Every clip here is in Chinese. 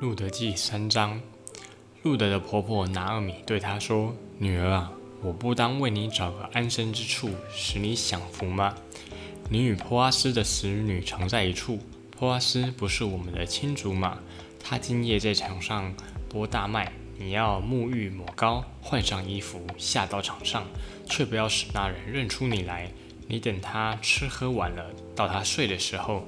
路德记三章，路德的婆婆拿尔米对她说：“女儿啊，我不当为你找个安身之处，使你享福吗？你与波阿斯的死女常在一处，波阿斯不是我们的亲族吗？他今夜在场上播大麦，你要沐浴抹膏，换上衣服，下到场上，却不要使那人认出你来。你等他吃喝完了，到他睡的时候。”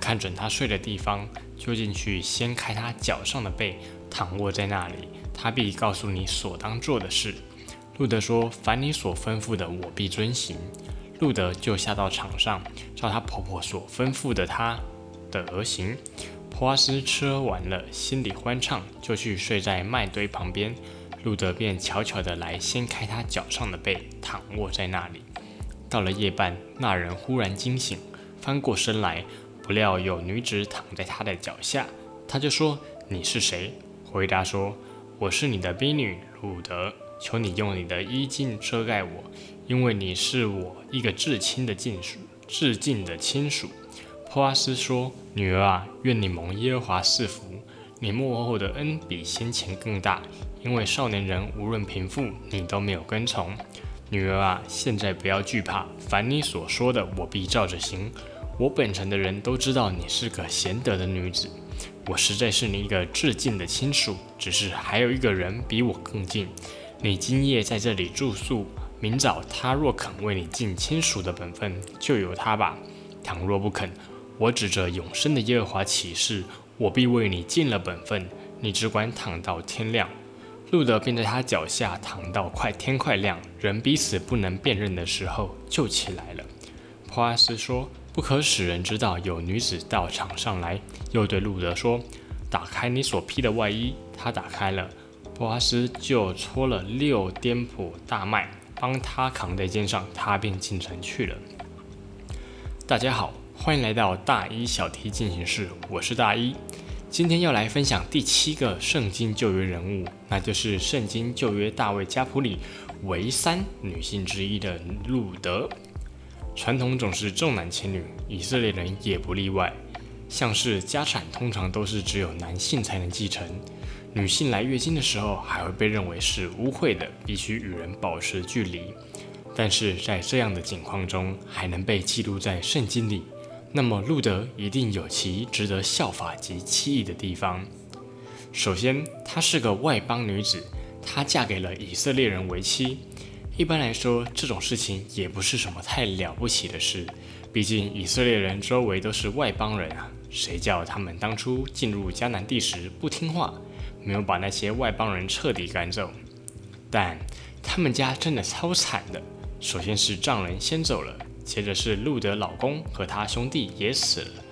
看准他睡的地方，就进去掀开他脚上的被，躺卧在那里。他必告诉你所当做的事。路德说：“凡你所吩咐的，我必遵行。”路德就下到场上，照他婆婆所吩咐的他的而行。普阿斯吃完了，心里欢畅，就去睡在麦堆旁边。路德便悄悄地来掀开他脚上的被，躺卧在那里。到了夜半，那人忽然惊醒，翻过身来。不料有女子躺在他的脚下，他就说：“你是谁？”回答说：“我是你的婢女鲁德，求你用你的衣襟遮盖我，因为你是我一个至亲的近属，至近的亲属。”珀阿斯说：“女儿啊，愿你蒙耶和华赐福，你幕后的恩比先前更大，因为少年人无论贫富，你都没有跟从。女儿啊，现在不要惧怕，凡你所说的，我必照着行。”我本城的人都知道你是个贤德的女子，我实在是你一个至敬的亲属。只是还有一个人比我更近，你今夜在这里住宿，明早他若肯为你尽亲属的本分，就由他吧；倘若不肯，我指着永生的耶和华起誓，我必为你尽了本分。你只管躺到天亮。路德便在他脚下躺到快天快亮，人彼此不能辨认的时候，就起来了。普阿斯说。不可使人知道有女子到场上来。又对路德说：“打开你所披的外衣。”他打开了，波阿斯就搓了六颠簸大麦，帮他扛在肩上，他便进城去了。大家好，欢迎来到大一小题进行式，我是大一。今天要来分享第七个圣经旧约人物，那就是圣经旧约大卫家谱里唯三女性之一的路德。传统总是重男轻女，以色列人也不例外。像是家产通常都是只有男性才能继承，女性来月经的时候还会被认为是污秽的，必须与人保持距离。但是在这样的境况中还能被记录在圣经里，那么路德一定有其值得效法及期异的地方。首先，她是个外邦女子，她嫁给了以色列人为妻。一般来说，这种事情也不是什么太了不起的事。毕竟以色列人周围都是外邦人啊，谁叫他们当初进入迦南地时不听话，没有把那些外邦人彻底赶走？但他们家真的超惨的。首先是丈人先走了，接着是路德老公和他兄弟也死了，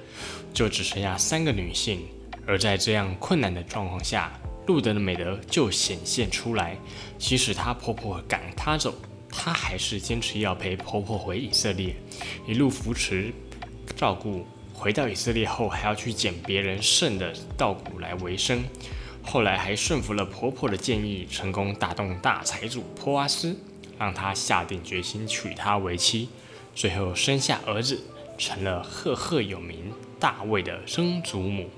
就只剩下三个女性。而在这样困难的状况下，路德的美德就显现出来。即使她婆婆赶她走，她还是坚持要陪婆婆回以色列，一路扶持、照顾。回到以色列后，还要去捡别人剩的稻谷来维生。后来还顺服了婆婆的建议，成功打动大财主波阿斯，让他下定决心娶她为妻。最后生下儿子，成了赫赫有名大卫的曾祖母。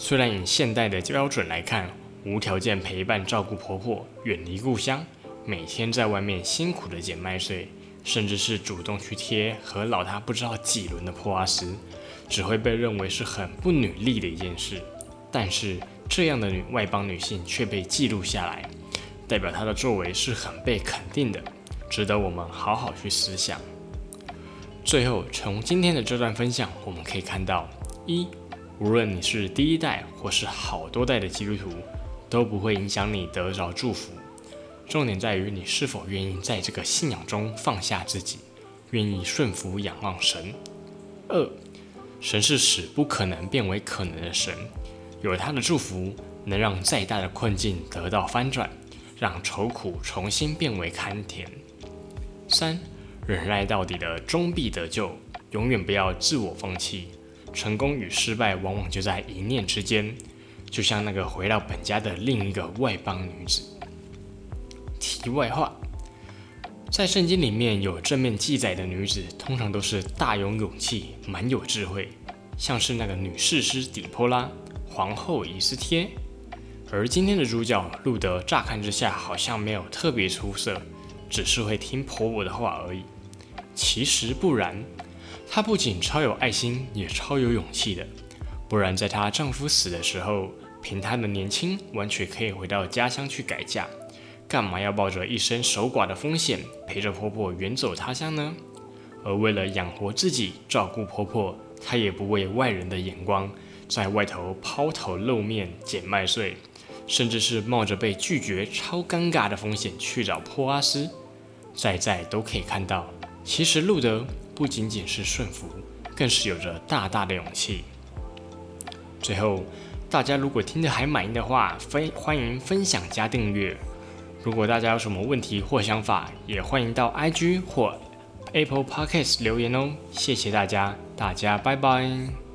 虽然以现代的标准来看，无条件陪伴照顾婆婆，远离故乡，每天在外面辛苦的捡麦穗，甚至是主动去贴和老他不知道几轮的破阿斯，只会被认为是很不女力的一件事。但是这样的女外邦女性却被记录下来，代表她的作为是很被肯定的，值得我们好好去思想。最后，从今天的这段分享，我们可以看到一。无论你是第一代或是好多代的基督徒，都不会影响你得着祝福。重点在于你是否愿意在这个信仰中放下自己，愿意顺服仰望神。二，神是使不可能变为可能的神，有他的祝福能让再大的困境得到翻转，让愁苦重新变为甘甜。三，忍耐到底的终必得救，永远不要自我放弃。成功与失败往往就在一念之间，就像那个回到本家的另一个外邦女子。题外话，在圣经里面有正面记载的女子，通常都是大有勇气、蛮有智慧，像是那个女士师底波拉，皇后以斯帖。而今天的主角路德，乍看之下好像没有特别出色，只是会听婆婆的话而已。其实不然，她不仅超有爱心，也超有勇气的。不然，在她丈夫死的时候，凭她的年轻，完全可以回到家乡去改嫁，干嘛要冒着一生守寡的风险，陪着婆婆远走他乡呢？而为了养活自己，照顾婆婆，她也不为外人的眼光，在外头抛头露面捡麦穗。甚至是冒着被拒绝、超尴尬的风险去找波阿斯，在在都可以看到，其实路德不仅仅是顺服，更是有着大大的勇气。最后，大家如果听得还满意的话，分欢迎分享加订阅。如果大家有什么问题或想法，也欢迎到 IG 或 Apple Podcast 留言哦。谢谢大家，大家拜拜。